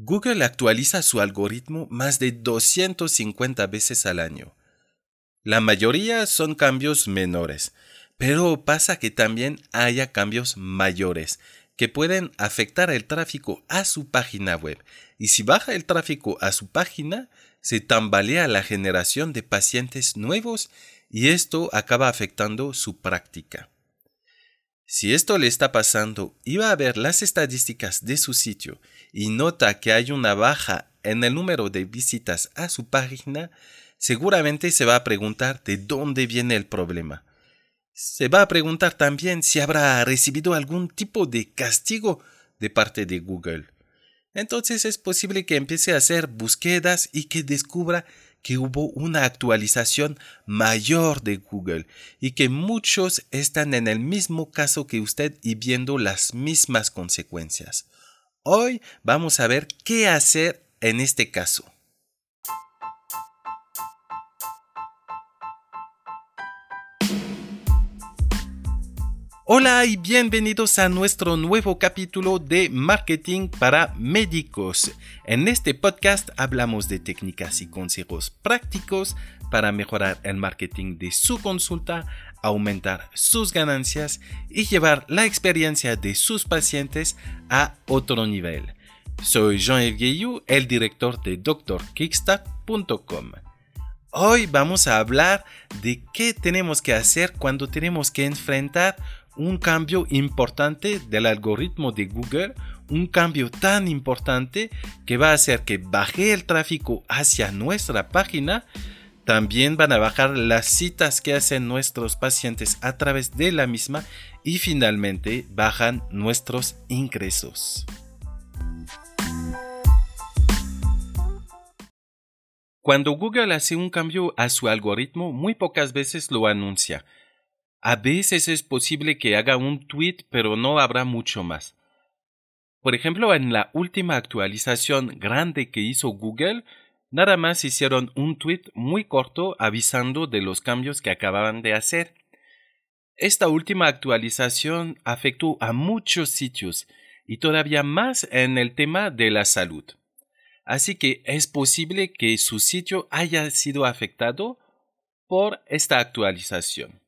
Google actualiza su algoritmo más de 250 veces al año. La mayoría son cambios menores, pero pasa que también haya cambios mayores que pueden afectar el tráfico a su página web. Y si baja el tráfico a su página, se tambalea la generación de pacientes nuevos y esto acaba afectando su práctica. Si esto le está pasando y va a ver las estadísticas de su sitio y nota que hay una baja en el número de visitas a su página, seguramente se va a preguntar de dónde viene el problema. Se va a preguntar también si habrá recibido algún tipo de castigo de parte de Google. Entonces es posible que empiece a hacer búsquedas y que descubra que hubo una actualización mayor de Google y que muchos están en el mismo caso que usted y viendo las mismas consecuencias. Hoy vamos a ver qué hacer en este caso. Hola y bienvenidos a nuestro nuevo capítulo de Marketing para Médicos. En este podcast hablamos de técnicas y consejos prácticos para mejorar el marketing de su consulta, aumentar sus ganancias y llevar la experiencia de sus pacientes a otro nivel. Soy Jean-Yves el director de drkickstart.com. Hoy vamos a hablar de qué tenemos que hacer cuando tenemos que enfrentar un cambio importante del algoritmo de Google, un cambio tan importante que va a hacer que baje el tráfico hacia nuestra página, también van a bajar las citas que hacen nuestros pacientes a través de la misma y finalmente bajan nuestros ingresos. Cuando Google hace un cambio a su algoritmo, muy pocas veces lo anuncia. A veces es posible que haga un tweet, pero no habrá mucho más. Por ejemplo, en la última actualización grande que hizo Google, nada más hicieron un tweet muy corto avisando de los cambios que acababan de hacer. Esta última actualización afectó a muchos sitios y todavía más en el tema de la salud. Así que es posible que su sitio haya sido afectado por esta actualización.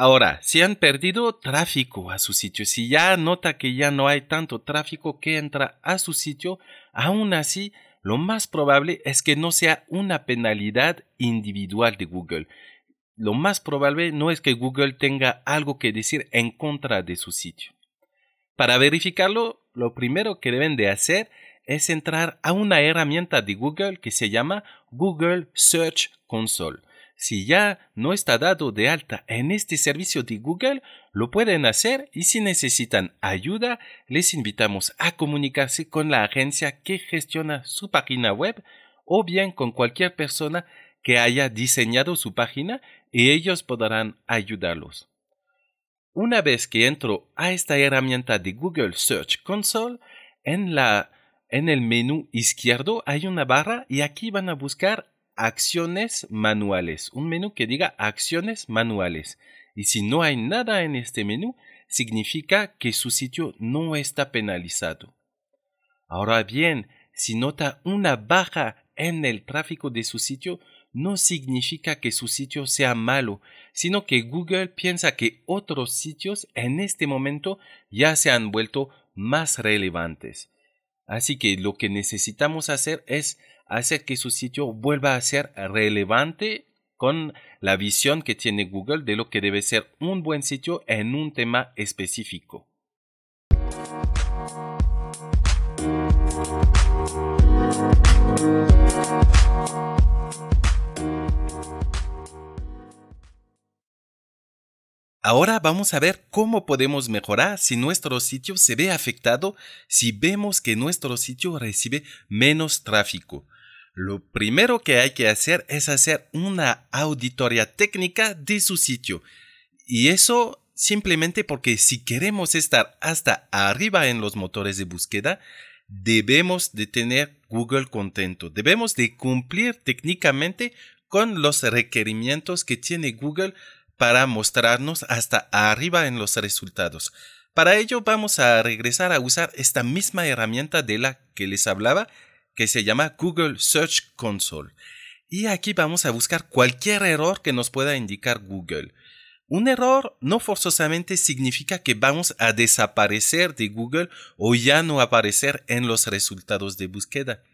Ahora, si han perdido tráfico a su sitio, si ya nota que ya no hay tanto tráfico que entra a su sitio, aún así, lo más probable es que no sea una penalidad individual de Google. Lo más probable no es que Google tenga algo que decir en contra de su sitio. Para verificarlo, lo primero que deben de hacer es entrar a una herramienta de Google que se llama Google Search Console. Si ya no está dado de alta en este servicio de Google, lo pueden hacer y si necesitan ayuda, les invitamos a comunicarse con la agencia que gestiona su página web o bien con cualquier persona que haya diseñado su página y ellos podrán ayudarlos. Una vez que entro a esta herramienta de Google Search Console, en la en el menú izquierdo hay una barra y aquí van a buscar acciones manuales, un menú que diga acciones manuales. Y si no hay nada en este menú, significa que su sitio no está penalizado. Ahora bien, si nota una baja en el tráfico de su sitio, no significa que su sitio sea malo, sino que Google piensa que otros sitios en este momento ya se han vuelto más relevantes. Así que lo que necesitamos hacer es hacer que su sitio vuelva a ser relevante con la visión que tiene Google de lo que debe ser un buen sitio en un tema específico. Ahora vamos a ver cómo podemos mejorar si nuestro sitio se ve afectado si vemos que nuestro sitio recibe menos tráfico. Lo primero que hay que hacer es hacer una auditoría técnica de su sitio. Y eso simplemente porque si queremos estar hasta arriba en los motores de búsqueda, debemos de tener Google contento. Debemos de cumplir técnicamente con los requerimientos que tiene Google para mostrarnos hasta arriba en los resultados. Para ello vamos a regresar a usar esta misma herramienta de la que les hablaba, que se llama Google Search Console. Y aquí vamos a buscar cualquier error que nos pueda indicar Google. Un error no forzosamente significa que vamos a desaparecer de Google o ya no aparecer en los resultados de búsqueda,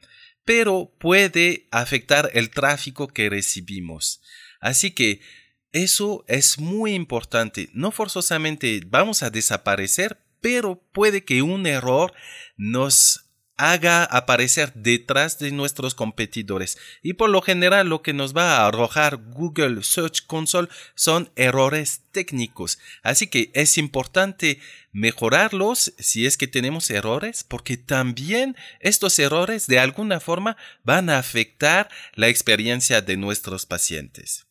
pero puede afectar el tráfico que recibimos. Así que eso es muy importante. No forzosamente vamos a desaparecer, pero puede que un error nos haga aparecer detrás de nuestros competidores. Y por lo general lo que nos va a arrojar Google Search Console son errores técnicos. Así que es importante mejorarlos si es que tenemos errores, porque también estos errores de alguna forma van a afectar la experiencia de nuestros pacientes.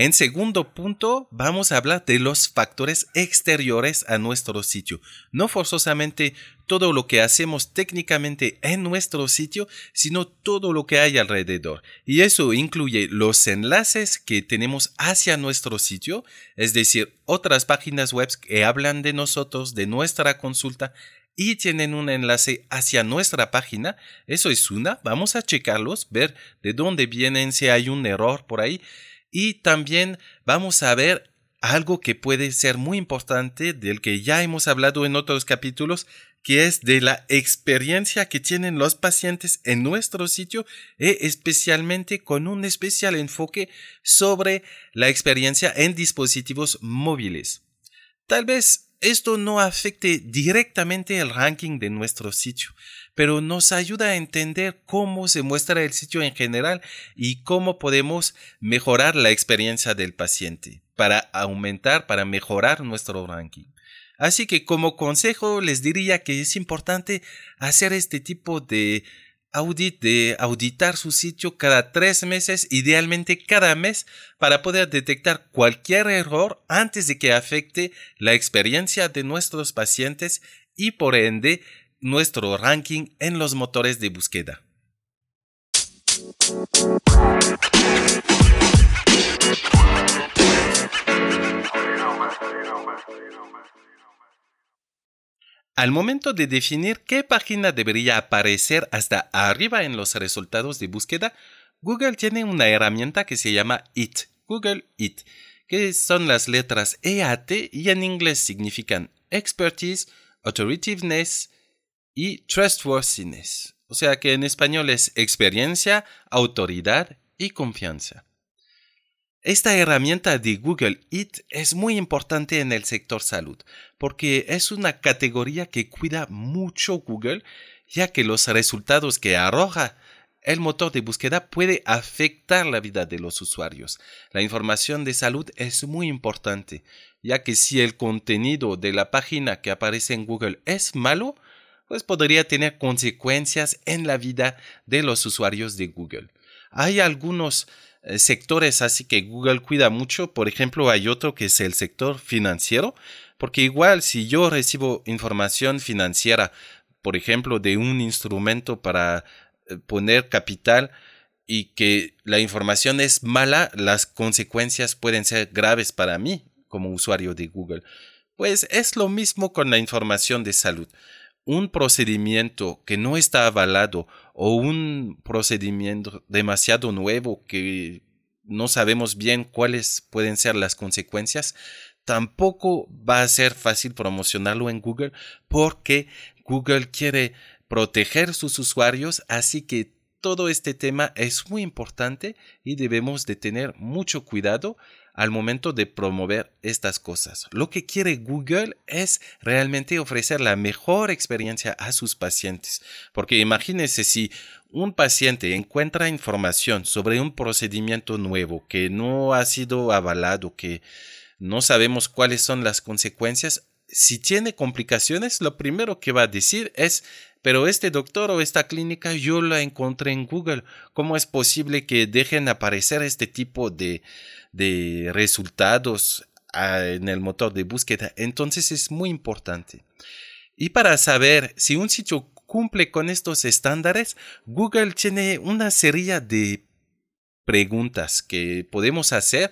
En segundo punto, vamos a hablar de los factores exteriores a nuestro sitio. No forzosamente todo lo que hacemos técnicamente en nuestro sitio, sino todo lo que hay alrededor. Y eso incluye los enlaces que tenemos hacia nuestro sitio, es decir, otras páginas web que hablan de nosotros, de nuestra consulta, y tienen un enlace hacia nuestra página. Eso es una. Vamos a checarlos, ver de dónde vienen, si hay un error por ahí. Y también vamos a ver algo que puede ser muy importante, del que ya hemos hablado en otros capítulos, que es de la experiencia que tienen los pacientes en nuestro sitio e especialmente con un especial enfoque sobre la experiencia en dispositivos móviles. Tal vez esto no afecte directamente el ranking de nuestro sitio, pero nos ayuda a entender cómo se muestra el sitio en general y cómo podemos mejorar la experiencia del paciente para aumentar, para mejorar nuestro ranking. Así que como consejo les diría que es importante hacer este tipo de audit, de auditar su sitio cada tres meses, idealmente cada mes, para poder detectar cualquier error antes de que afecte la experiencia de nuestros pacientes y por ende nuestro ranking en los motores de búsqueda. Al momento de definir qué página debería aparecer hasta arriba en los resultados de búsqueda, Google tiene una herramienta que se llama IT, Google IT, que son las letras EAT y en inglés significan Expertise, Authoritiveness, y trustworthiness, o sea que en español es experiencia, autoridad y confianza. Esta herramienta de Google It es muy importante en el sector salud porque es una categoría que cuida mucho Google ya que los resultados que arroja el motor de búsqueda puede afectar la vida de los usuarios. La información de salud es muy importante, ya que si el contenido de la página que aparece en Google es malo, pues podría tener consecuencias en la vida de los usuarios de Google. Hay algunos eh, sectores así que Google cuida mucho, por ejemplo hay otro que es el sector financiero, porque igual si yo recibo información financiera, por ejemplo, de un instrumento para eh, poner capital, y que la información es mala, las consecuencias pueden ser graves para mí como usuario de Google. Pues es lo mismo con la información de salud un procedimiento que no está avalado o un procedimiento demasiado nuevo que no sabemos bien cuáles pueden ser las consecuencias, tampoco va a ser fácil promocionarlo en Google porque Google quiere proteger sus usuarios, así que todo este tema es muy importante y debemos de tener mucho cuidado al momento de promover estas cosas. Lo que quiere Google es realmente ofrecer la mejor experiencia a sus pacientes. Porque imagínense si un paciente encuentra información sobre un procedimiento nuevo que no ha sido avalado, que no sabemos cuáles son las consecuencias, si tiene complicaciones, lo primero que va a decir es pero este doctor o esta clínica yo la encontré en Google. ¿Cómo es posible que dejen aparecer este tipo de, de resultados ah, en el motor de búsqueda. Entonces es muy importante. Y para saber si un sitio cumple con estos estándares, Google tiene una serie de preguntas que podemos hacer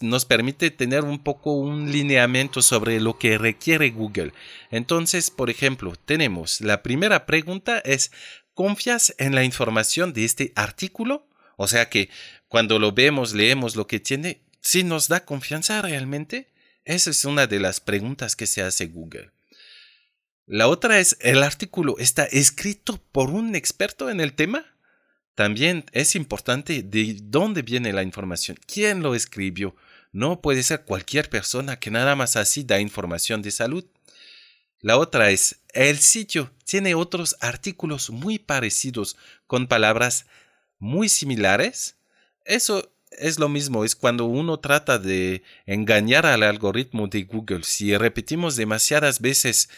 nos permite tener un poco un lineamiento sobre lo que requiere Google. Entonces, por ejemplo, tenemos la primera pregunta es, ¿confías en la información de este artículo? O sea que cuando lo vemos, leemos lo que tiene, ¿sí nos da confianza realmente? Esa es una de las preguntas que se hace Google. La otra es, ¿el artículo está escrito por un experto en el tema? También es importante de dónde viene la información, quién lo escribió. No puede ser cualquier persona que nada más así da información de salud. La otra es, el sitio tiene otros artículos muy parecidos con palabras muy similares. Eso es lo mismo, es cuando uno trata de engañar al algoritmo de Google. Si repetimos demasiadas veces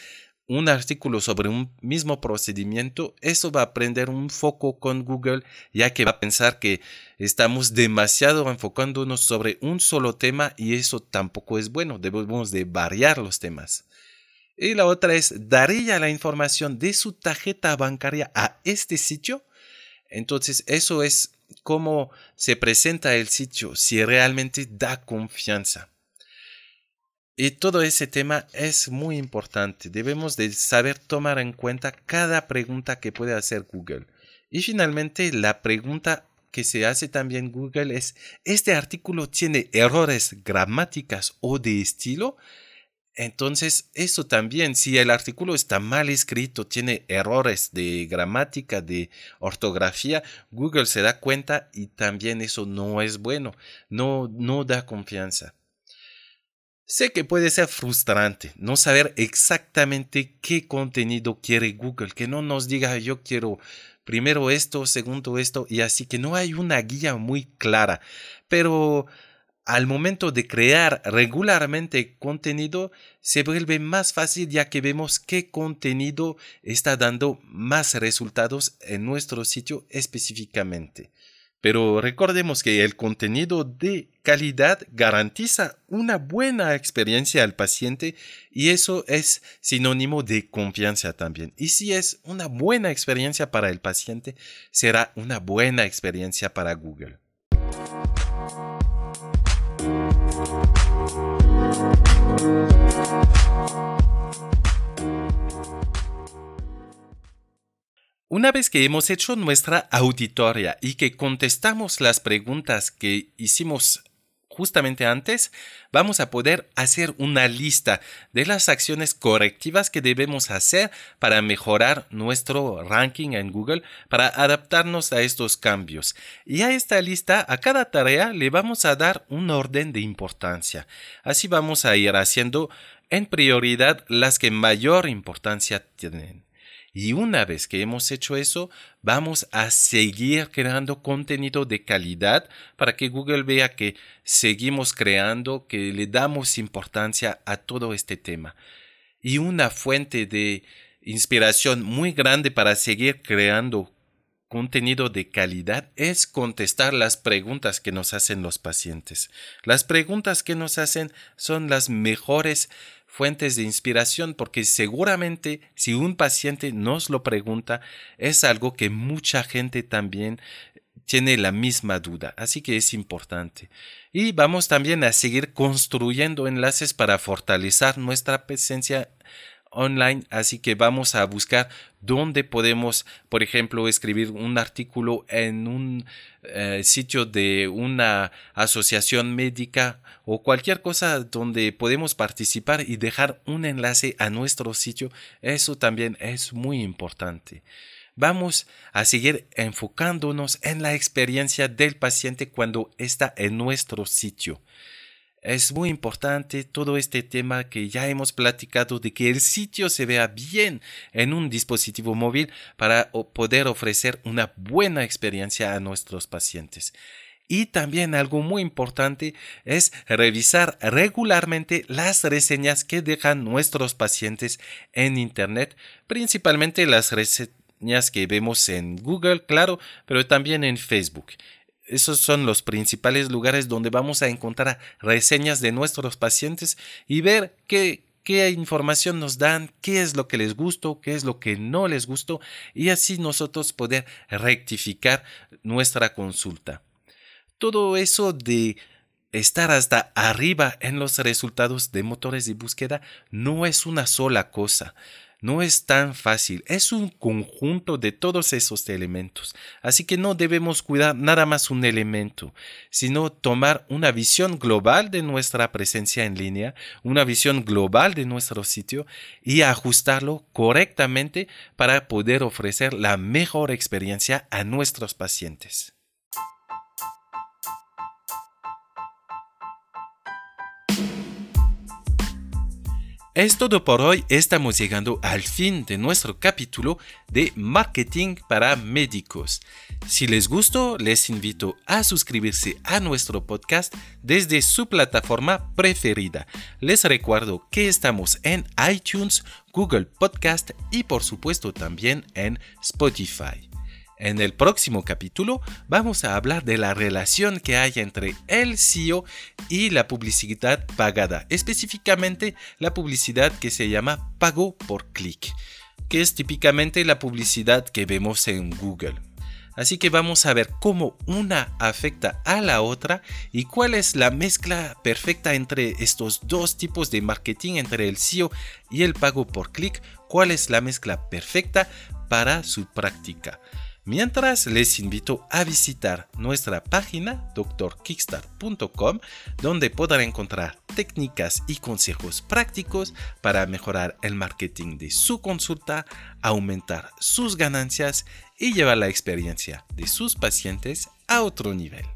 un artículo sobre un mismo procedimiento, eso va a prender un foco con Google, ya que va a pensar que estamos demasiado enfocándonos sobre un solo tema y eso tampoco es bueno, debemos de variar los temas. Y la otra es, ¿daría la información de su tarjeta bancaria a este sitio? Entonces, eso es cómo se presenta el sitio, si realmente da confianza. Y todo ese tema es muy importante. Debemos de saber tomar en cuenta cada pregunta que puede hacer Google. Y finalmente, la pregunta que se hace también Google es, ¿este artículo tiene errores gramáticas o de estilo? Entonces, eso también, si el artículo está mal escrito, tiene errores de gramática, de ortografía, Google se da cuenta y también eso no es bueno, no, no da confianza. Sé que puede ser frustrante no saber exactamente qué contenido quiere Google, que no nos diga yo quiero primero esto, segundo esto, y así que no hay una guía muy clara. Pero al momento de crear regularmente contenido, se vuelve más fácil ya que vemos qué contenido está dando más resultados en nuestro sitio específicamente. Pero recordemos que el contenido de calidad garantiza una buena experiencia al paciente y eso es sinónimo de confianza también. Y si es una buena experiencia para el paciente, será una buena experiencia para Google. Una vez que hemos hecho nuestra auditoria y que contestamos las preguntas que hicimos justamente antes, vamos a poder hacer una lista de las acciones correctivas que debemos hacer para mejorar nuestro ranking en Google, para adaptarnos a estos cambios. Y a esta lista, a cada tarea le vamos a dar un orden de importancia. Así vamos a ir haciendo en prioridad las que mayor importancia tienen. Y una vez que hemos hecho eso, vamos a seguir creando contenido de calidad para que Google vea que seguimos creando, que le damos importancia a todo este tema. Y una fuente de inspiración muy grande para seguir creando contenido de calidad es contestar las preguntas que nos hacen los pacientes. Las preguntas que nos hacen son las mejores fuentes de inspiración porque seguramente si un paciente nos lo pregunta es algo que mucha gente también tiene la misma duda, así que es importante. Y vamos también a seguir construyendo enlaces para fortalecer nuestra presencia online, así que vamos a buscar dónde podemos, por ejemplo, escribir un artículo en un eh, sitio de una asociación médica o cualquier cosa donde podemos participar y dejar un enlace a nuestro sitio. Eso también es muy importante. Vamos a seguir enfocándonos en la experiencia del paciente cuando está en nuestro sitio. Es muy importante todo este tema que ya hemos platicado de que el sitio se vea bien en un dispositivo móvil para poder ofrecer una buena experiencia a nuestros pacientes. Y también algo muy importante es revisar regularmente las reseñas que dejan nuestros pacientes en Internet, principalmente las reseñas que vemos en Google, claro, pero también en Facebook esos son los principales lugares donde vamos a encontrar reseñas de nuestros pacientes y ver qué, información nos dan, qué es lo que les gustó, qué es lo que no les gustó y así nosotros poder rectificar nuestra consulta. Todo eso de estar hasta arriba en los resultados de motores de búsqueda no es una sola cosa. No es tan fácil, es un conjunto de todos esos elementos. Así que no debemos cuidar nada más un elemento, sino tomar una visión global de nuestra presencia en línea, una visión global de nuestro sitio y ajustarlo correctamente para poder ofrecer la mejor experiencia a nuestros pacientes. Es todo por hoy, estamos llegando al fin de nuestro capítulo de Marketing para Médicos. Si les gustó, les invito a suscribirse a nuestro podcast desde su plataforma preferida. Les recuerdo que estamos en iTunes, Google Podcast y por supuesto también en Spotify. En el próximo capítulo vamos a hablar de la relación que hay entre el SEO y la publicidad pagada, específicamente la publicidad que se llama pago por clic, que es típicamente la publicidad que vemos en Google. Así que vamos a ver cómo una afecta a la otra y cuál es la mezcla perfecta entre estos dos tipos de marketing, entre el SEO y el pago por clic, cuál es la mezcla perfecta para su práctica. Mientras les invito a visitar nuestra página drkickstart.com donde podrán encontrar técnicas y consejos prácticos para mejorar el marketing de su consulta, aumentar sus ganancias y llevar la experiencia de sus pacientes a otro nivel.